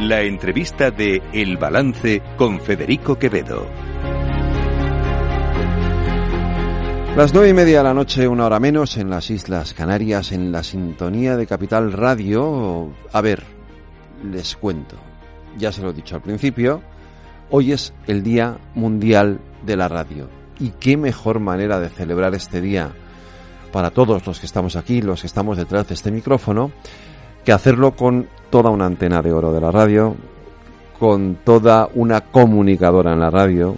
La entrevista de El Balance con Federico Quevedo. Las nueve y media de la noche, una hora menos, en las Islas Canarias, en la sintonía de Capital Radio. A ver, les cuento. Ya se lo he dicho al principio. Hoy es el Día Mundial de la Radio. ¿Y qué mejor manera de celebrar este día para todos los que estamos aquí, los que estamos detrás de este micrófono, que hacerlo con toda una antena de oro de la radio, con toda una comunicadora en la radio,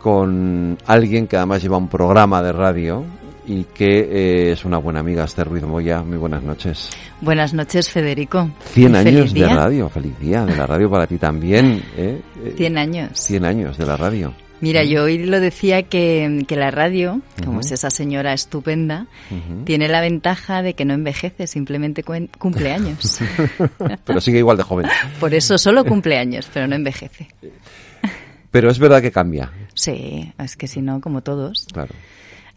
con alguien que además lleva un programa de radio y que eh, es una buena amiga, Esther Ruiz Moya. Muy buenas noches. Buenas noches, Federico. 100 años de radio, feliz día de la radio para ti también. ¿eh? 100 años. 100 años de la radio. Mira, yo hoy lo decía que, que la radio, como es esa señora estupenda, tiene la ventaja de que no envejece, simplemente cumple años. pero sigue igual de joven. Por eso solo cumple años, pero no envejece. Pero es verdad que cambia. Sí, es que si no, como todos. Claro.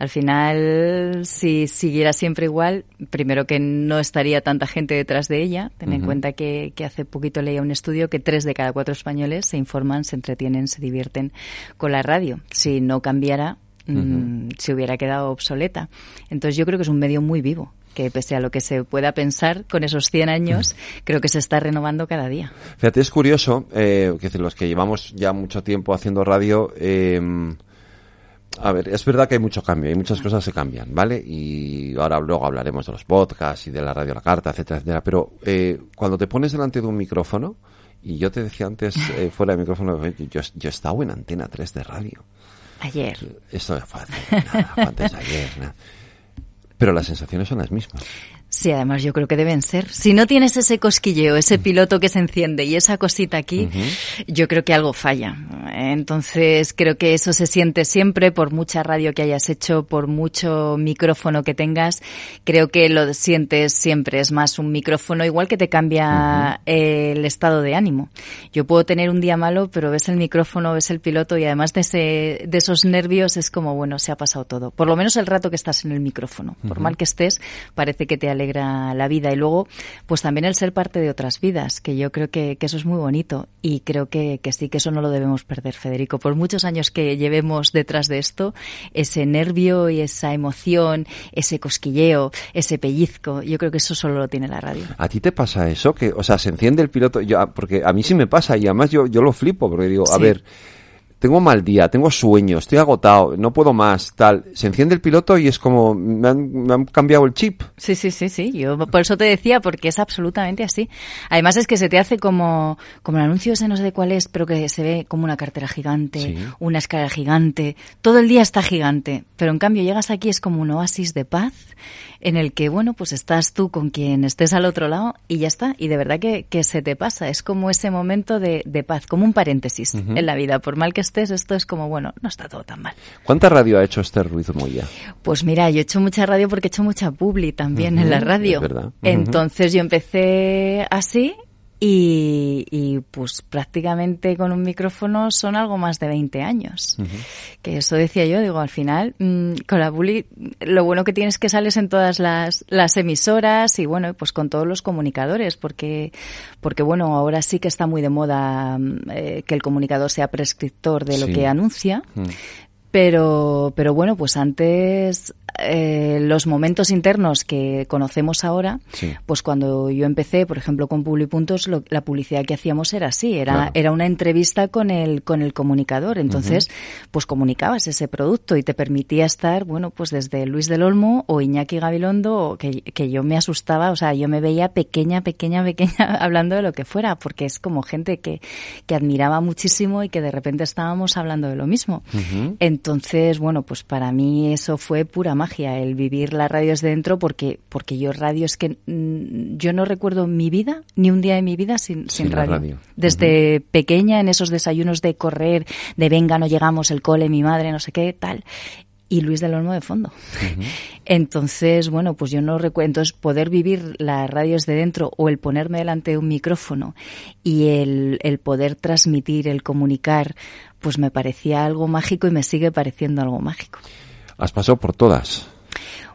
Al final, si siguiera siempre igual, primero que no estaría tanta gente detrás de ella. Ten en cuenta que, que, hace poquito leía un estudio que tres de cada cuatro españoles se informan, se entretienen, se divierten con la radio. Si no cambiara, mm, se hubiera quedado obsoleta. Entonces yo creo que es un medio muy vivo que pese a lo que se pueda pensar con esos 100 años, creo que se está renovando cada día. Fíjate, es curioso, eh, que los que llevamos ya mucho tiempo haciendo radio, eh, a ver, es verdad que hay mucho cambio, hay muchas cosas que cambian, ¿vale? Y ahora luego hablaremos de los podcasts y de la radio a la carta, etcétera, etcétera. Pero eh, cuando te pones delante de un micrófono, y yo te decía antes eh, fuera del micrófono, yo, yo he estado en Antena 3 de radio. Ayer. Esto es fácil, nada, antes de ayer. Nada. Pero las sensaciones son las mismas. Sí, además yo creo que deben ser. Si no tienes ese cosquilleo, ese piloto que se enciende y esa cosita aquí, yo creo que algo falla. Entonces creo que eso se siente siempre por mucha radio que hayas hecho, por mucho micrófono que tengas. Creo que lo sientes siempre. Es más un micrófono igual que te cambia el estado de ánimo. Yo puedo tener un día malo, pero ves el micrófono, ves el piloto y además de, ese, de esos nervios es como, bueno, se ha pasado todo. Por lo menos el rato que estás en el micrófono. Por mal que estés, parece que te alegra la vida. Y luego, pues también el ser parte de otras vidas, que yo creo que, eso es muy bonito. Y creo que, que, sí, que eso no lo debemos perder, Federico. Por muchos años que llevemos detrás de esto, ese nervio y esa emoción, ese cosquilleo, ese pellizco, yo creo que eso solo lo tiene la radio. ¿A ti te pasa eso? que O sea, se enciende el piloto. Yo, porque a mí sí me pasa y además yo, yo lo flipo, porque digo, a ver tengo mal día, tengo sueño, estoy agotado, no puedo más, tal. Se enciende el piloto y es como, me han, cambiado el chip. Sí, sí, sí, sí. Yo por eso te decía, porque es absolutamente así. Además es que se te hace como, como el anuncio ese no sé de cuál es, pero que se ve como una cartera gigante, una escala gigante. Todo el día está gigante. Pero en cambio llegas aquí es como un oasis de paz en el que, bueno, pues estás tú con quien estés al otro lado y ya está. Y de verdad que, que se te pasa. Es como ese momento de, de paz, como un paréntesis en la vida. Por mal que estés, esto es como, bueno, no está todo tan mal. ¿Cuánta radio ha hecho Esther Ruiz Moya? Pues mira, yo he hecho mucha radio porque he hecho mucha publi también en la radio. verdad. Entonces yo empecé así y, pues prácticamente con un micrófono son algo más de 20 años. Que eso decía yo, digo, al final, mm, con la bully, lo bueno que tienes es que sales en todas las, las emisoras y bueno, pues con todos los comunicadores, porque, porque bueno, ahora sí que está muy de moda mm, eh, que el comunicador sea prescriptor de lo que anuncia. Pero, pero bueno, pues antes eh, los momentos internos que conocemos ahora, pues cuando yo empecé, por ejemplo, con Publipuntos, lo, la publicidad que hacíamos era así, era, era una entrevista con el, con el comunicador. Entonces, pues comunicabas ese producto y te permitía estar, bueno, pues desde Luis del Olmo o Iñaki Gabilondo, que, que yo me asustaba, o sea, yo me veía pequeña, pequeña, pequeña hablando de lo que fuera, porque es como gente que, que admiraba muchísimo y que de repente estábamos hablando de lo mismo. Entonces, bueno, pues para mí eso fue pura magia, el vivir la radio desde dentro, porque, porque yo radio es que mm, yo no recuerdo mi vida, ni un día de mi vida sin, sin, radio. Desde pequeña, en esos desayunos de correr, de venga, no llegamos, el cole, mi madre, no sé qué, tal y Luis del Olmo de fondo. Entonces, bueno, pues yo no recuerdo. Entonces, poder vivir las radios de dentro o el ponerme delante de un micrófono y el, el poder transmitir, el comunicar, pues me parecía algo mágico y me sigue pareciendo algo mágico. Has pasado por todas.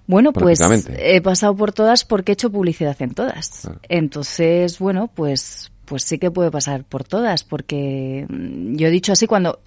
Bueno, pues he pasado por todas porque he hecho publicidad en todas. Entonces, bueno, pues pues sí que puede pasar por todas, porque mm, yo he dicho así, cuando,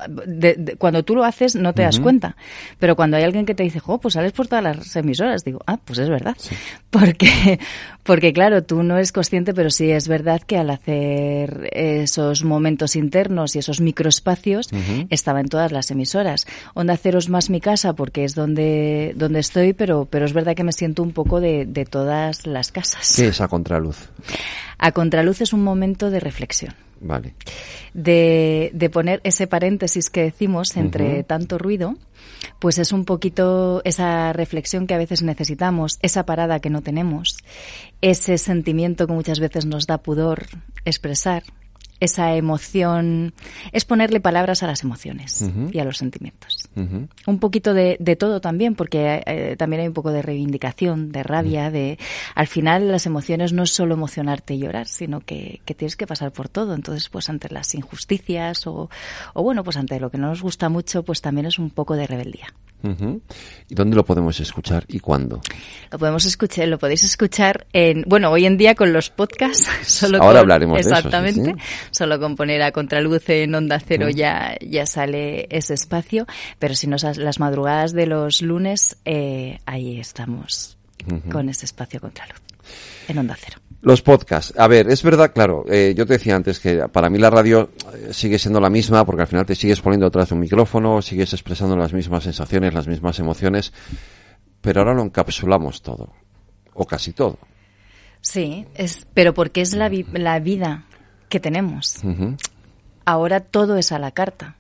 cuando tú lo haces no te das cuenta, pero cuando hay alguien que te dice, oh, pues sales por todas las emisoras, digo, ah, pues es verdad, porque, porque claro, tú no eres consciente, pero sí es verdad que al hacer esos momentos internos y esos microespacios, estaba en todas las emisoras. Onda Cero es más mi casa porque es donde, donde estoy, pero, pero es verdad que me siento un poco de, de todas las casas. ¿Qué es a contraluz? A contraluz es un momento de reflexión. Vale. De, de poner ese paréntesis que decimos entre tanto ruido, pues es un poquito esa reflexión que a veces necesitamos, esa parada que no tenemos, ese sentimiento que muchas veces nos da pudor expresar, esa emoción, es ponerle palabras a las emociones y a los sentimientos. Un poquito de, de, todo también, porque eh, también hay un poco de reivindicación, de rabia, de al final las emociones no es solo emocionarte y llorar, sino que, que, tienes que pasar por todo. Entonces, pues ante las injusticias o, o bueno, pues ante lo que no nos gusta mucho, pues también es un poco de rebeldía. ¿Y dónde lo podemos escuchar y cuándo? Lo podemos escuchar, lo podéis escuchar en, bueno, hoy en día con los podcasts. Solo Ahora hablaremos exactamente, de eso. Solo con poner a contraluz en onda cero ya, ya sale ese espacio. Pero si no, las madrugadas de los lunes, eh, ahí estamos con ese espacio contraluz en onda cero. Los podcasts. A ver, es verdad, claro, eh, yo te decía antes que para mí la radio eh, sigue siendo la misma porque al final te sigues poniendo detrás de un micrófono, sigues expresando las mismas sensaciones, las mismas emociones, pero ahora lo encapsulamos todo, o casi todo. Sí, es, pero porque es la, la vida que tenemos. Ahora todo es a la carta.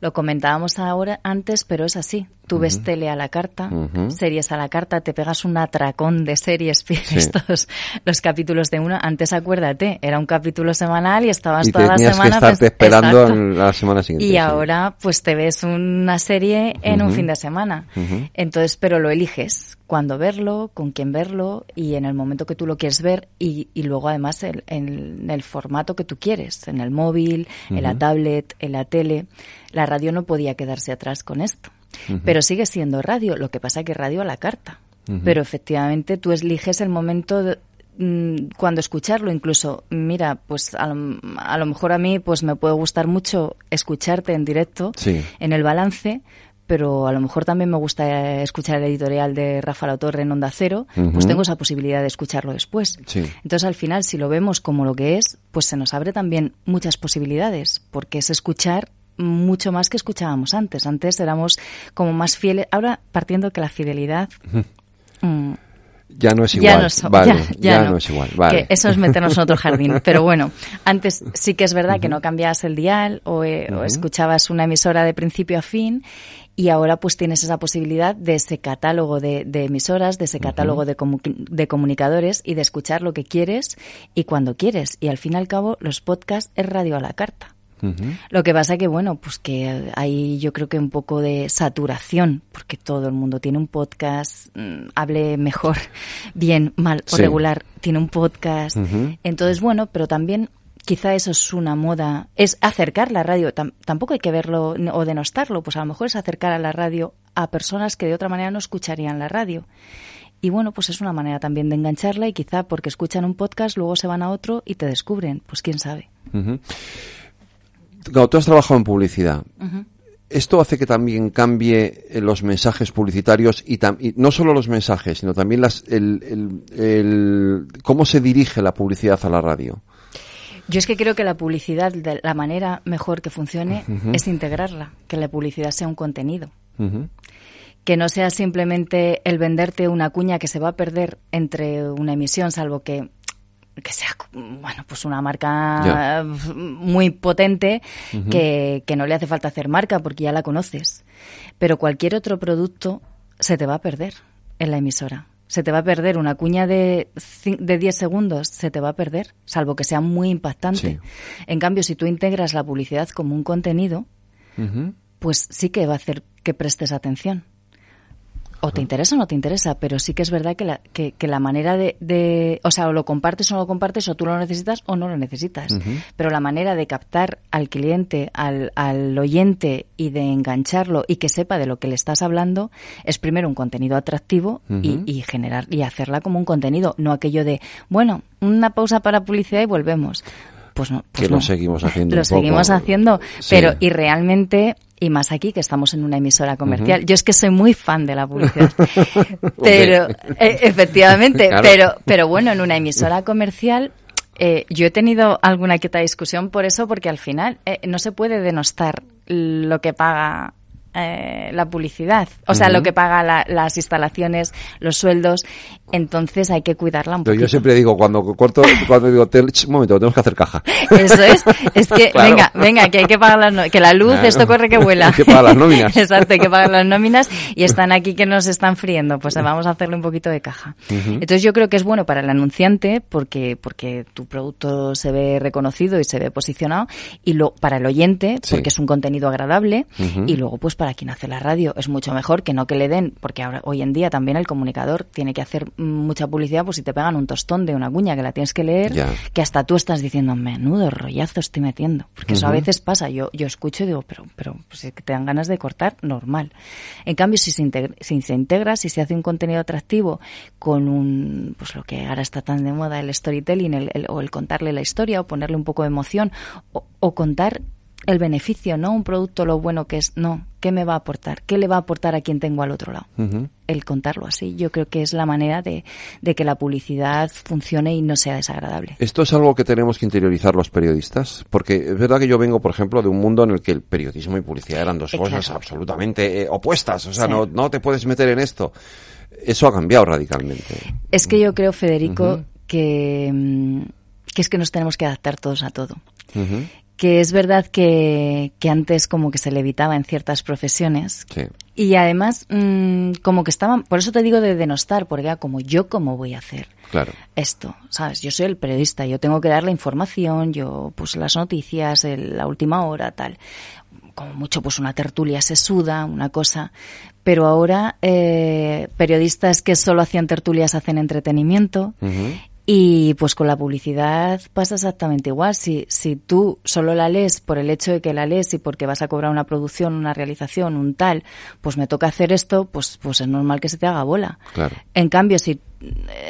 Lo comentábamos ahora antes, pero es así. Tú ves tele a la carta, series a la carta, te pegas un atracón de series, estos los capítulos de una. Antes acuérdate, era un capítulo semanal y estabas toda la semana que estarte esperando la semana siguiente. Y ahora pues te ves una serie en un fin de semana. Entonces, pero lo eliges cuándo verlo, con quién verlo y en el momento que tú lo quieres ver y, y luego además en el, el, formato que tú quieres, en el móvil, en la tablet, en la tele. La radio no podía quedarse atrás con esto. Pero sigue siendo radio, lo que pasa que radio a la carta. Pero efectivamente tú eliges el momento mm, cuando escucharlo. Incluso mira pues a lo, mejor a mí pues me puede gustar mucho escucharte en directo en el balance pero a lo mejor también me gusta escuchar el editorial de Rafa La Torre en Onda Cero, pues tengo esa posibilidad de escucharlo después. Entonces, al final, si lo vemos como lo que es, pues se nos abre también muchas posibilidades, porque es escuchar mucho más que escuchábamos antes. Antes éramos como más fieles. Ahora, partiendo que la fidelidad... Mm, ya no es igual. Ya no, es igual. Vale. eso es meternos en otro jardín. Pero bueno, antes sí que es verdad que no cambiabas el dial o, eh, escuchabas una emisora de principio a fin y ahora pues tienes esa posibilidad de ese catálogo de, emisoras, de ese catálogo de, de, comunicadores y de escuchar lo que quieres y cuando quieres. Y al fin y al cabo los podcasts es radio a la carta. Lo que pasa que, bueno, pues que hay yo creo que un poco de saturación, porque todo el mundo tiene un podcast, mm, hable mejor, bien, mal o regular, tiene un podcast. Entonces, bueno, pero también quizá eso es una moda, es acercar la radio, tampoco hay que verlo o denostarlo, pues a lo mejor es acercar a la radio a personas que de otra manera no escucharían la radio. Y bueno, pues es una manera también de engancharla y quizá porque escuchan un podcast, luego se van a otro y te descubren, pues quién sabe tú has trabajado en publicidad. Esto hace que también cambie eh, los mensajes publicitarios y, no solo los mensajes, sino también las, el, cómo se dirige la publicidad a la radio. Yo es que creo que la publicidad, de la manera mejor que funcione, es integrarla, que la publicidad sea un contenido. Que no sea simplemente el venderte una cuña que se va a perder entre una emisión, salvo que que sea bueno pues una marca muy potente que, que, no le hace falta hacer marca porque ya la conoces. Pero cualquier otro producto se te va a perder en la emisora. Se te va a perder una cuña de, de 10 segundos, se te va a perder, salvo que sea muy impactante. En cambio, si tú integras la publicidad como un contenido, pues sí que va a hacer que prestes atención. O te interesa o no te interesa, pero sí que es verdad que la, que, la manera de, O sea, o lo compartes o no lo compartes, o tú lo necesitas o no lo necesitas. Pero la manera de captar al cliente, al, al oyente y de engancharlo y que sepa de lo que le estás hablando es primero un contenido atractivo y, y generar y hacerla como un contenido, no aquello de, bueno, una pausa para publicidad y volvemos. Pues no. que lo seguimos haciendo. Lo seguimos haciendo, pero y realmente y más aquí que estamos en una emisora comercial. Yo es que soy muy fan de la publicidad, pero eh, efectivamente, pero pero bueno, en una emisora comercial eh, yo he tenido alguna quieta discusión por eso, porque al final eh, no se puede denostar lo que paga eh, la publicidad, o sea, lo que paga las instalaciones, los sueldos, entonces hay que cuidarla un poco. Yo siempre digo, cuando corto, cuando digo, un momento, tenemos que hacer caja. Eso es, es que, venga, venga, que hay que pagar las que la luz, esto corre que vuela. hay que pagar las nóminas. Exacto, hay que pagar las nóminas. Y están aquí que nos están friendo, pues vamos a hacerle un poquito de caja. Entonces yo creo que es bueno para el anunciante porque, porque tu producto se ve reconocido y se ve posicionado. Y lo, para el oyente porque es un contenido agradable. Y luego pues para para quien hace la radio. Es mucho mejor que no que le den, porque ahora hoy en día también el comunicador tiene que hacer mucha publicidad, pues si te pegan un tostón de una cuña que la tienes que leer, que hasta tú estás diciendo, menudo rollazo estoy metiendo, porque eso a veces pasa, yo, yo escucho y digo, pero, pero pues es que te dan ganas de cortar, normal. En cambio, si se, integra, si se integra, si se hace un contenido atractivo con un, pues lo que ahora está tan de moda, el storytelling, el, o el contarle la historia, o ponerle un poco de emoción, o, o contar el beneficio, no un producto lo bueno que es, no, ¿qué me va a aportar? ¿Qué le va a aportar a quien tengo al otro lado? El contarlo así, yo creo que es la manera de, que la publicidad funcione y no sea desagradable. ¿Esto es algo que tenemos que interiorizar los periodistas? Porque es verdad que yo vengo, por ejemplo, de un mundo en el que el periodismo y publicidad eran dos cosas absolutamente eh, opuestas, o sea, no, no te puedes meter en esto. Eso ha cambiado radicalmente. Es que yo creo, Federico, que, mm, que es que nos tenemos que adaptar todos a todo que es verdad que, que, antes como que se le evitaba en ciertas profesiones. Sí. Y además, mmm, como que estaban, por eso te digo de denostar, porque era como yo cómo voy a hacer claro. esto, ¿sabes? Yo soy el periodista, yo tengo que dar la información, yo pues las noticias, el, la última hora, tal. Como mucho pues una tertulia se suda, una cosa. Pero ahora eh, periodistas que solo hacían tertulias hacen entretenimiento. Y pues con la publicidad pasa exactamente igual. Si, si tú solo la lees por el hecho de que la lees y porque vas a cobrar una producción, una realización, un tal, pues me toca hacer esto, pues, pues es normal que se te haga bola. Claro. En cambio, si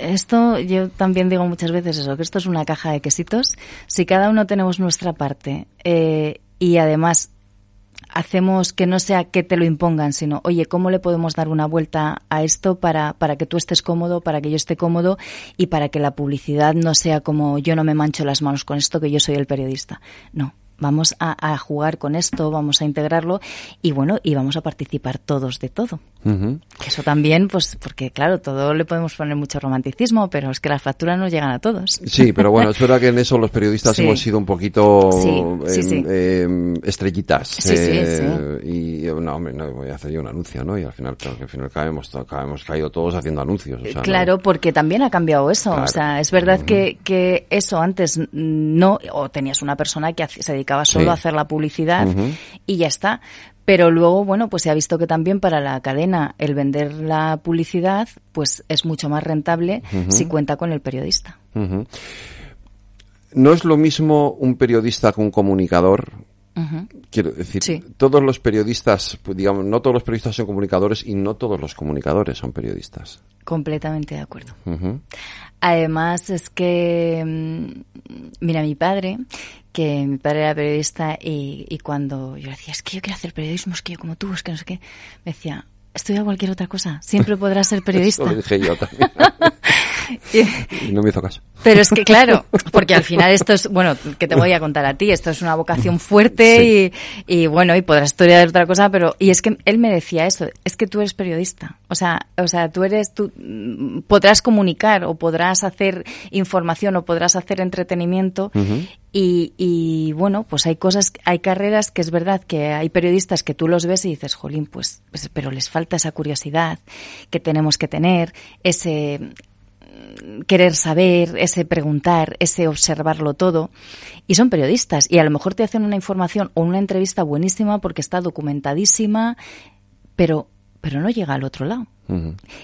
esto, yo también digo muchas veces eso, que esto es una caja de quesitos. Si cada uno tenemos nuestra parte eh, y además hacemos que no sea que te lo impongan, sino, oye, ¿cómo le podemos dar una vuelta a esto para, para que tú estés cómodo, para que yo esté cómodo y para que la publicidad no sea como yo no me mancho las manos con esto, que yo soy el periodista? No, vamos a, jugar con esto, vamos a integrarlo y bueno, y vamos a participar todos de todo. Eso también, pues, porque claro, todo le podemos poner mucho romanticismo, pero es que las facturas nos llegan a todos. Sí, pero bueno, es verdad que en eso los periodistas hemos sido un poquito em, estrellitas. Eh, y no, hombre, no voy a hacer yo un anuncio, ¿no? Y al final, claro, que al final hemos, hemos caído todos haciendo anuncios. claro, porque también ha cambiado eso. O sea, es verdad que, que eso antes no, o tenías una persona que se dedicaba solo a hacer la publicidad y ya está. Pero luego, bueno, pues se ha visto que también para la cadena el vender la publicidad, pues es mucho más rentable si cuenta con el periodista. No es lo mismo un periodista que un comunicador. Quiero decir, todos los periodistas, pues, digamos, no todos los periodistas son comunicadores y no todos los comunicadores son periodistas. Completamente de acuerdo. Además, es que, mm, mira, mi padre, que mi padre era periodista y, y cuando yo le decía, es que yo quiero hacer periodismo, es que yo como tú, es que no sé qué, me decía, estudia cualquier otra cosa, siempre podrás ser periodista. Eso lo dije yo también. y no me hizo caso. Pero es que claro, porque al final esto es, bueno, que te voy a contar a ti, esto es una vocación fuerte y, y, bueno, y podrás estudiar otra cosa, pero, y es que él me decía eso, es que tú eres periodista, o sea, o sea, tú eres, tú podrás comunicar o podrás hacer información o podrás hacer entretenimiento y, y bueno, pues hay cosas, hay carreras que es verdad que hay periodistas que tú los ves y dices, jolín, pues, pues pero les falta esa curiosidad que tenemos que tener, ese, querer saber, ese preguntar, ese observarlo todo. Y son periodistas y a lo mejor te hacen una información o una entrevista buenísima porque está documentadísima, pero, pero no llega al otro lado.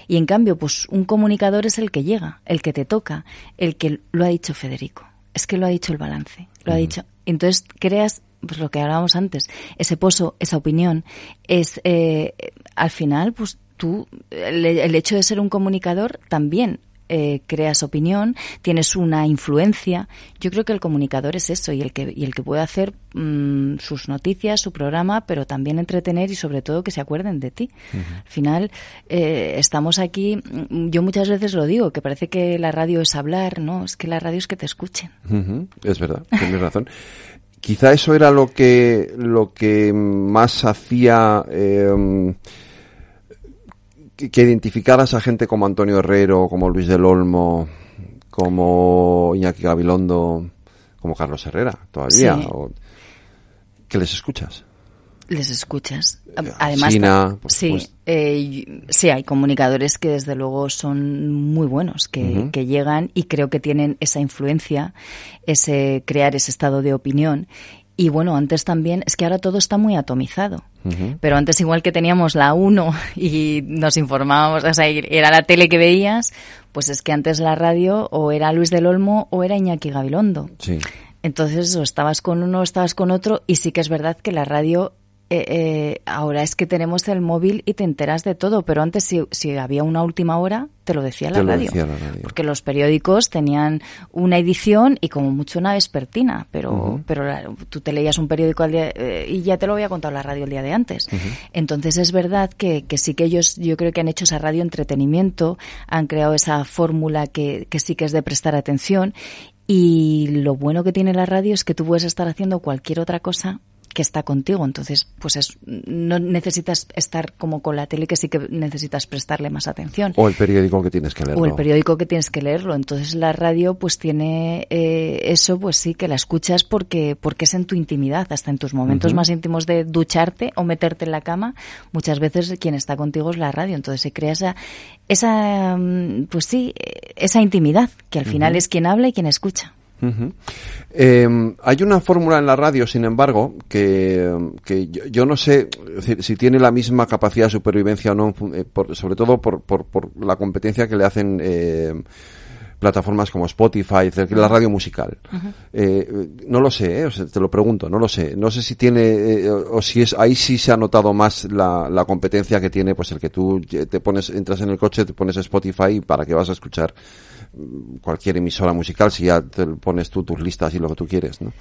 Y en cambio, pues un comunicador es el que llega, el que te toca, el que lo ha dicho Federico. Es que lo ha dicho el balance, lo ha dicho. Entonces creas pues lo que hablábamos antes, ese pozo, esa opinión, es eh, al final, pues tú, el, hecho de ser un comunicador también eh, creas opinión, tienes una influencia. Yo creo que el comunicador es eso y el que, y el que puede hacer mm, sus noticias, su programa, pero también entretener y sobre todo que se acuerden de ti. Al final, eh, estamos aquí, mm, yo muchas veces lo digo, que parece que la radio es hablar, ¿no? Es que la radio es que te escuchen. Es verdad, tienes razón. Quizá eso era lo que, lo que más hacía eh, que, identificaras a gente como Antonio Herrero, como Luis del Olmo, como Iñaki Gabilondo, como Carlos Herrera, todavía. que les escuchas. Les escuchas. Eh, Además, sí, eh, sí, hay comunicadores que desde luego son muy buenos, que, que, llegan y creo que tienen esa influencia, ese crear ese estado de opinión y bueno, antes también, es que ahora todo está muy atomizado. Pero antes igual que teníamos la 1 y nos informábamos, o sea, era la tele que veías, pues es que antes la radio o era Luis del Olmo o era Iñaki Gabilondo. Sí. Entonces, o estabas con uno o estabas con otro y sí que es verdad que la radio eh, eh, ahora es que tenemos el móvil y te enteras de todo, pero antes si, si había una última hora, te lo decía la, radio, Porque los periódicos tenían una edición y como mucho una vespertina, pero, pero tú te leías un periódico al día eh, y ya te lo había contado la radio el día de antes. Entonces es verdad que, que sí que ellos, yo creo que han hecho esa radio entretenimiento, han creado esa fórmula que, que sí que es de prestar atención y lo bueno que tiene la radio es que tú puedes estar haciendo cualquier otra cosa que está contigo. Entonces, pues es, no necesitas estar como con la tele, que sí que necesitas prestarle más atención. O el periódico que tienes que leerlo. O el periódico que tienes que leerlo. Entonces, la radio, pues tiene eh, eso, pues sí, que la escuchas porque, porque es en tu intimidad, hasta en tus momentos más íntimos de ducharte o meterte en la cama. Muchas veces quien está contigo es la radio. Entonces, se crea esa, esa mm, pues sí, esa intimidad, que al final es quien habla y quien escucha. Em, hay una fórmula en la radio, sin embargo, que, yo, no sé si, tiene la misma capacidad de supervivencia o no, eh, sobre todo por, por, la competencia que le hacen em, plataformas como Spotify, la radio musical. Eh, no lo sé, eh, te lo pregunto, no lo sé. No sé si tiene, o si es, ahí sí se ha notado más la, la, competencia que tiene, pues el que tú te pones, entras en el coche, te pones Spotify para que vas a escuchar cualquier emisora musical si ya te pones tú tus listas y lo que tú quieres, ¿no?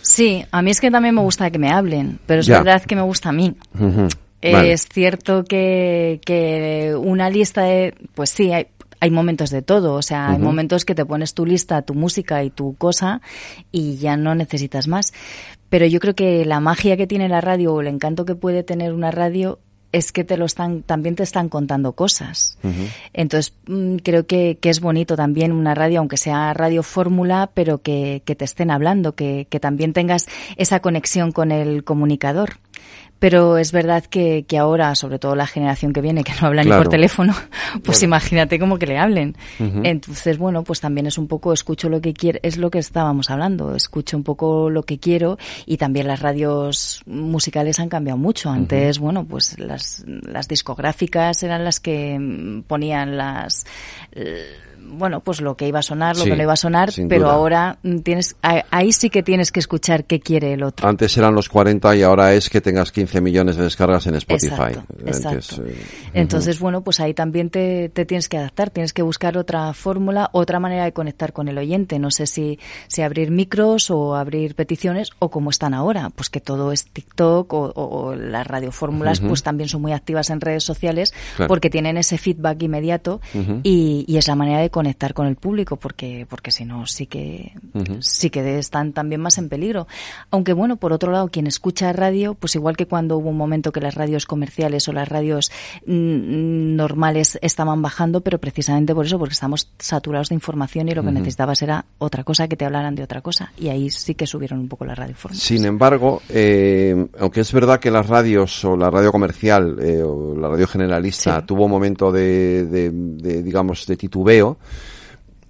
Sí, a mí es que también me gusta que me hablen, pero es verdad que me gusta a mí. Es cierto que, que una lista de, pues sí, hay, hay momentos de todo, o sea, hay momentos que te pones tu lista, tu música y tu cosa y ya no necesitas más. Pero yo creo que la magia que tiene la radio o el encanto que puede tener una radio es que te lo están, también te están contando cosas. Entonces, mm, creo que, que, es bonito también una radio, aunque sea radio fórmula, pero que, que te estén hablando, que, que también tengas esa conexión con el comunicador. Pero es verdad que, que, ahora, sobre todo la generación que viene, que no habla ni por teléfono, pues imagínate cómo que le hablen. Entonces, bueno, pues también es un poco, escucho lo que quiero, es lo que estábamos hablando, escucho un poco lo que quiero y también las radios musicales han cambiado mucho. Antes, bueno, pues las, las discográficas eran las que ponían las bueno, pues lo que iba a sonar, lo que no iba a sonar, pero ahora tienes, ahí sí que tienes que escuchar qué quiere el otro. Antes eran los 40 y ahora es que tengas 15 millones de descargas en Spotify. Exacto, Entonces, bueno, pues ahí también te, tienes que adaptar, tienes que buscar otra fórmula, otra manera de conectar con el oyente. No sé si, si abrir micros o abrir peticiones o como están ahora, pues que todo es TikTok o, las radiofórmulas pues también son muy activas en redes sociales porque tienen ese feedback inmediato y, y es la manera de conectar con el público porque porque si no sí que sí que están también más en peligro. Aunque bueno por otro lado quien escucha radio pues igual que cuando hubo un momento que las radios comerciales o las radios mm, normales estaban bajando pero precisamente por eso porque estamos saturados de información y lo que necesitabas era otra cosa que te hablaran de otra cosa y ahí sí que subieron un poco la radio sin embargo eh, aunque es verdad que las radios o la radio comercial eh, o la radio generalista tuvo un momento de, de digamos de titubeo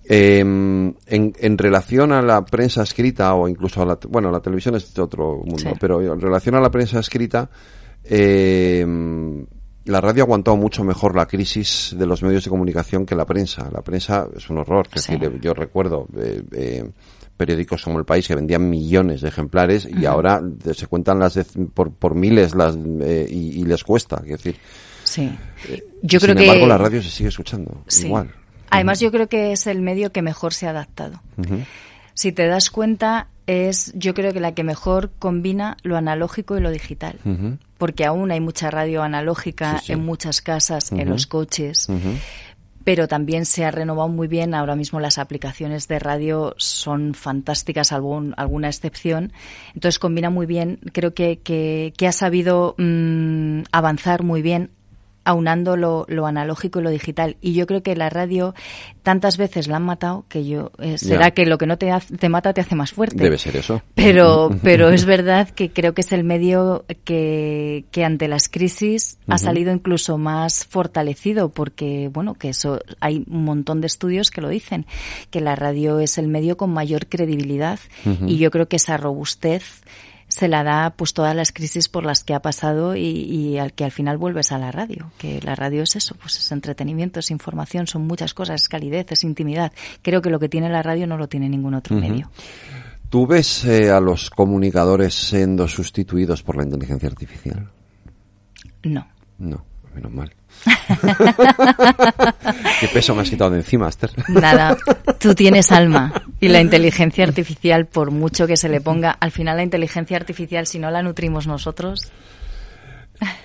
Em, en, relación a la prensa escrita o incluso a la, bueno, la televisión es otro mundo, pero en relación a la prensa escrita, em, la radio ha aguantado mucho mejor la crisis de los medios de comunicación que la prensa. La prensa es un horror. yo recuerdo eh, eh, periódicos como El País que vendían millones de ejemplares y ahora se cuentan las por, por miles las eh, y, les cuesta. Es decir, sí. Yo creo sin embargo, la radio se sigue escuchando igual Además, yo creo que es el medio que mejor se ha adaptado. Si te das cuenta, es yo creo que la que mejor combina lo analógico y lo digital. Porque aún hay mucha radio analógica en muchas casas, en los coches pero también se ha renovado muy bien. Ahora mismo las aplicaciones de radio son fantásticas, algún, alguna excepción. Entonces combina muy bien. Creo que, que, ha sabido mm, avanzar muy bien aunando lo, lo, analógico y lo digital. Y yo creo que la radio tantas veces la han matado que yo eh, será que lo que no te, te mata te hace más fuerte. Debe ser eso. Pero, pero es verdad que creo que es el medio que, que ante las crisis ha salido incluso más fortalecido porque, bueno, que eso hay un montón de estudios que lo dicen, que la radio es el medio con mayor credibilidad y yo creo que esa robustez se la da pues todas las crisis por las que ha pasado y, al que al final vuelves a la radio, que la radio es eso, pues es entretenimiento, es información, son muchas cosas, es calidez, es intimidad. Creo que lo que tiene la radio no lo tiene ningún otro medio. ¿Tú ves eh, a los comunicadores siendo sustituidos por la inteligencia artificial? No. No, menos mal. ¿Qué peso me has quitado de encima, Esther? Nada, tú tienes alma y la inteligencia artificial, por mucho que se le ponga, al final la inteligencia artificial, si no la nutrimos nosotros,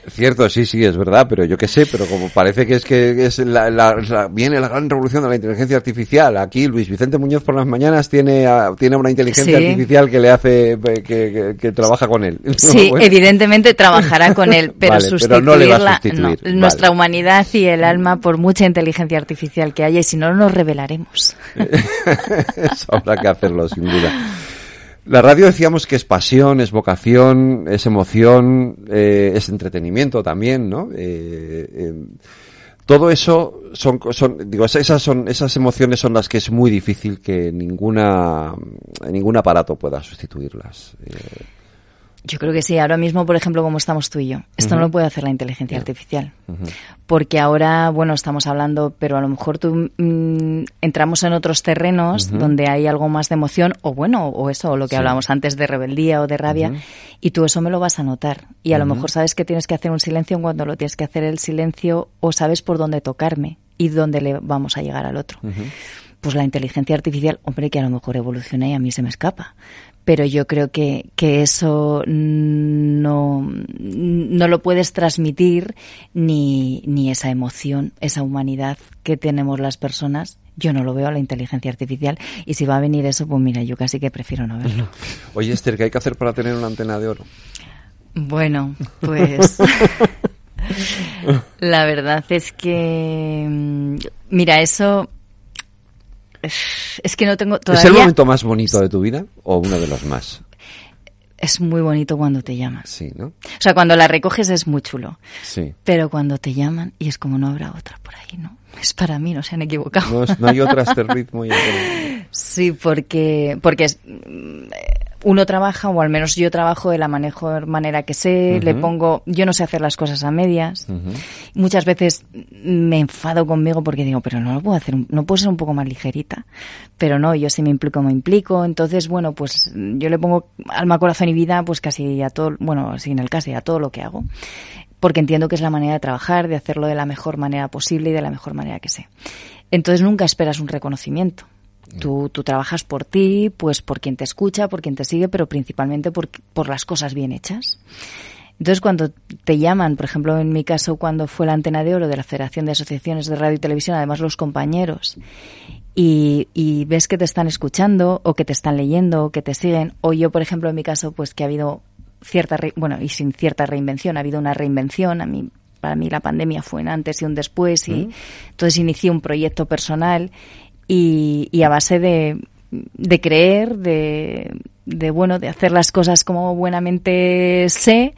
Cierto, sí, sí, es verdad, pero yo qué sé, pero como parece que es que es la, viene la gran revolución de la inteligencia artificial. Aquí Luis Vicente Muñoz por las mañanas tiene, tiene una inteligencia artificial que le hace, que, trabaja con él. Sí, evidentemente trabajará con él, pero, sustituirla, nuestra humanidad y el alma por mucha inteligencia artificial que haya y si no, nos revelaremos. Eso habrá que hacerlo, sin duda. La radio decíamos que es pasión, es vocación, es emoción, eh, es entretenimiento también, ¿no? Eh, eh, todo eso son, son, digo, esas son, esas emociones son las que es muy difícil que ninguna, ningún aparato pueda sustituirlas. Yo creo que sí. Ahora mismo, por ejemplo, como estamos tú y yo, esto no lo puede hacer la inteligencia artificial. Porque ahora, bueno, estamos hablando, pero a lo mejor tú mm, entramos en otros terrenos donde hay algo más de emoción, o bueno, o eso, o lo que hablábamos antes de rebeldía o de rabia, y tú eso me lo vas a notar. Y a lo mejor sabes que tienes que hacer un silencio cuando lo tienes que hacer el silencio, o sabes por dónde tocarme y dónde le vamos a llegar al otro. Pues la inteligencia artificial, hombre, que a lo mejor evoluciona y a mí se me escapa pero yo creo que, que eso no, no lo puedes transmitir ni, ni esa emoción, esa humanidad que tenemos las personas yo no lo veo a la inteligencia artificial y si va a venir eso, pues mira, yo casi que prefiero no verlo. Oye, Esther, ¿qué hay que hacer para tener una antena de oro? Bueno, pues la verdad es que, mm, mira, eso es que no tengo todavía... ¿Es el momento más bonito de tu vida o uno de los más? Es muy bonito cuando te llaman. Sí, ¿no? O sea, cuando la recoges es muy chulo. Sí. Pero cuando te llaman y es como no habrá otra por ahí, ¿no? Es para mí, no se han equivocado. No, hay otra este ritmo. Y sí, porque, porque es, uno trabaja, o al menos yo trabajo de la mejor manera que sé, le pongo, yo no sé hacer las cosas a medias. Muchas veces me enfado conmigo porque digo, pero no lo puedo hacer, no puedo ser un poco más ligerita. Pero no, yo sí me implico, me implico. Entonces, bueno, pues yo le pongo alma, corazón y vida, pues casi a todo, bueno, sin el casi a todo lo que hago. Porque entiendo que es la manera de trabajar, de hacerlo de la mejor manera posible y de la mejor manera que sé. Entonces nunca esperas un reconocimiento Tú, tú, trabajas por ti, pues por quien te escucha, por quien te sigue, pero principalmente por, por las cosas bien hechas. Entonces, cuando te llaman, por ejemplo, en mi caso, cuando fue la antena de oro de la Federación de Asociaciones de Radio y Televisión, además los compañeros, y, y, ves que te están escuchando, o que te están leyendo, o que te siguen, o yo, por ejemplo, en mi caso, pues que ha habido cierta, bueno, y sin cierta reinvención, ha habido una reinvención, a mí para mí la pandemia fue un antes y un después y mm. entonces inicié un proyecto personal y, a base de, de creer, de, de, bueno, de hacer las cosas como buenamente sé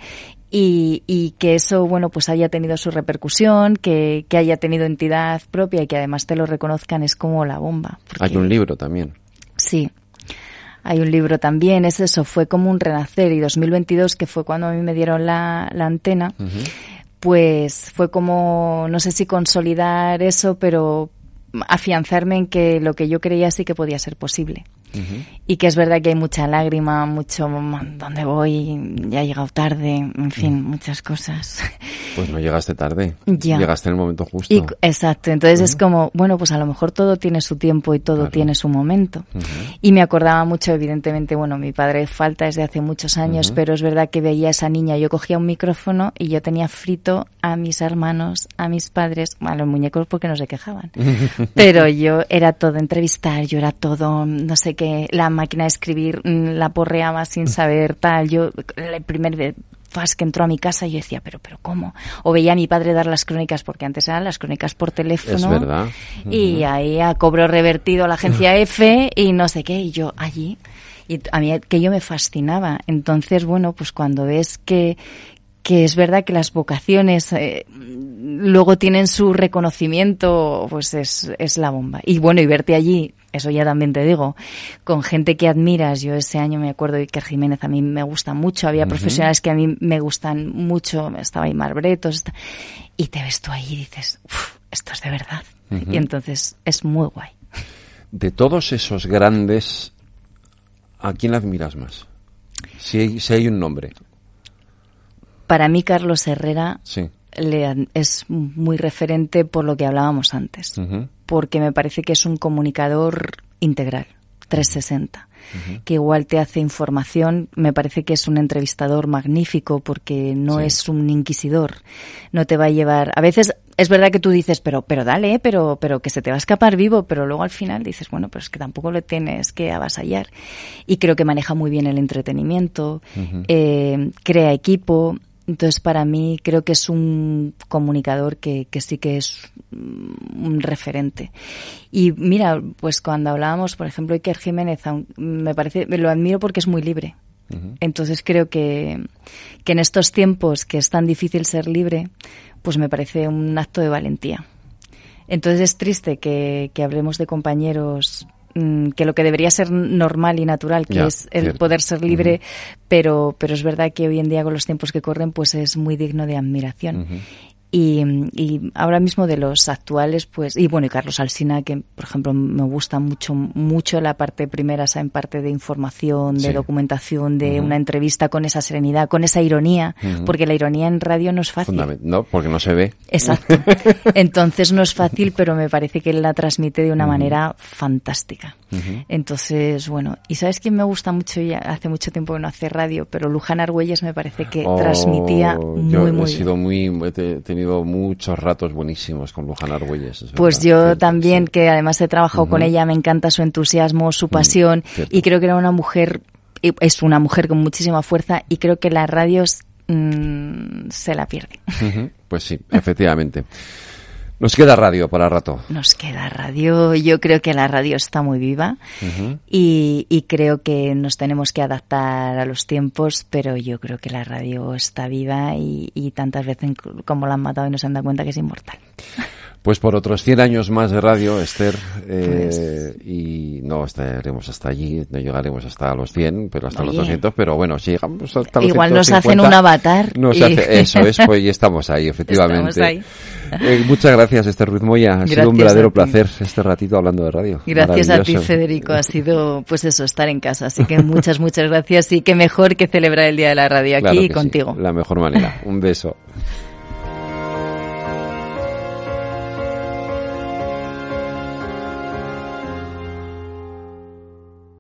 y, y, que eso, bueno, pues haya tenido su repercusión, que, que, haya tenido entidad propia y que además te lo reconozcan es como la bomba. Hay un libro también. Sí. Hay un libro también, es eso, fue como un renacer y 2022, que fue cuando a mí me dieron la, la antena, pues fue como, no sé si consolidar eso, pero, afianzarme en que lo que yo creía sí que podía ser posible. Y que es verdad que hay mucha lágrima, mucho dónde voy, ya he llegado tarde, en fin, muchas cosas. Pues no llegaste tarde, llegaste en el momento justo. exacto, entonces es como, bueno, pues a lo mejor todo tiene su tiempo y todo tiene su momento. Y me acordaba mucho, evidentemente, bueno, mi padre falta desde hace muchos años, pero es verdad que veía a esa niña, yo cogía un micrófono y yo tenía frito a mis hermanos, a mis padres, a los muñecos porque no se quejaban. pero yo era todo entrevistar, yo era todo, no sé qué, la máquina de escribir mm, la porreaba sin saber tal. Yo, el primer fas que entró a mi casa yo decía, pero, pero ¿cómo? O veía a mi padre dar las crónicas, porque antes eran las crónicas por teléfono. Es verdad. Y ahí a cobro revertido a la agencia F y no sé qué, y yo allí. Y a mí que yo me fascinaba. Entonces, bueno, pues cuando ves que, que es verdad que las vocaciones eh, luego tienen su reconocimiento, pues es, es la bomba. Y bueno, y verte allí eso ya también te digo, con gente que admiras. Yo ese año me acuerdo de Iker Jiménez, a mí me gusta mucho, había profesionales que a mí me gustan mucho, estaba ahí Bretos, y te ves tú ahí y dices, esto es de verdad. Y entonces es muy guay. De todos esos grandes, ¿a quién admiras más? Si hay, si hay un nombre. Para mí, Carlos Herrera es muy referente por lo que hablábamos antes porque me parece que es un comunicador integral, 360. que igual te hace información, me parece que es un entrevistador magnífico porque no es un inquisidor, no te va a llevar, a veces es verdad que tú dices, pero, pero dale, pero, pero que se te va a escapar vivo, pero luego al final dices, bueno, pero es que tampoco le tienes que avasallar. Y creo que maneja muy bien el entretenimiento, eh, crea equipo, entonces, para mí creo que es un comunicador que, que sí que es un referente. Y mira, pues cuando hablábamos, por ejemplo, Iker Jiménez, me parece, lo admiro porque es muy libre. Entonces creo que, que en estos tiempos que es tan difícil ser libre, pues me parece un acto de valentía. Entonces es triste que, que hablemos de compañeros Mm, que lo que debería ser normal y natural, que es el poder ser libre, pero, pero es verdad que hoy en día con los tiempos que corren, pues es muy digno de admiración. Y, y, ahora mismo de los actuales, pues, y bueno, y Carlos Alsina, que por ejemplo me gusta mucho, mucho la parte primera, esa en parte de información, de documentación, de una entrevista con esa serenidad, con esa ironía, porque la ironía en radio no es fácil. No, porque no se ve. Exacto. Entonces no es fácil, pero me parece que él la transmite de una manera fantástica. Entonces, bueno, y ¿sabes quién me gusta mucho? Ya hace mucho tiempo que no hace radio, pero Luján Argüelles me parece que oh, transmitía muy, yo muy he sido muy, he tenido muchos ratos buenísimos con Luján Argüelles. Pues yo también, que además he trabajado con ella, me encanta su entusiasmo, su pasión, y creo que era una mujer, es una mujer con muchísima fuerza, y creo que las radios mm, se la pierde. Pues sí, efectivamente. Nos queda radio para rato. Nos queda radio. Yo creo que la radio está muy viva y, y, creo que nos tenemos que adaptar a los tiempos, pero yo creo que la radio está viva y, y tantas veces como la han matado y no se han dado cuenta que es inmortal. Pues por otros 100 años más de radio, Esther, eh, pues y no estaremos hasta allí, no llegaremos hasta los 100, pero hasta los 200, pero bueno, si llegamos hasta los Igual nos hacen un avatar. eso es, pues y estamos ahí, efectivamente. Estamos ahí. Eh, muchas gracias, Esther Ruiz Moya. Ha sido un verdadero placer este ratito hablando de radio. Gracias a ti, Federico. Ha sido, pues eso, estar en casa. Así que muchas, muchas gracias y qué mejor que celebrar el Día de la Radio aquí contigo. la mejor manera. Un beso.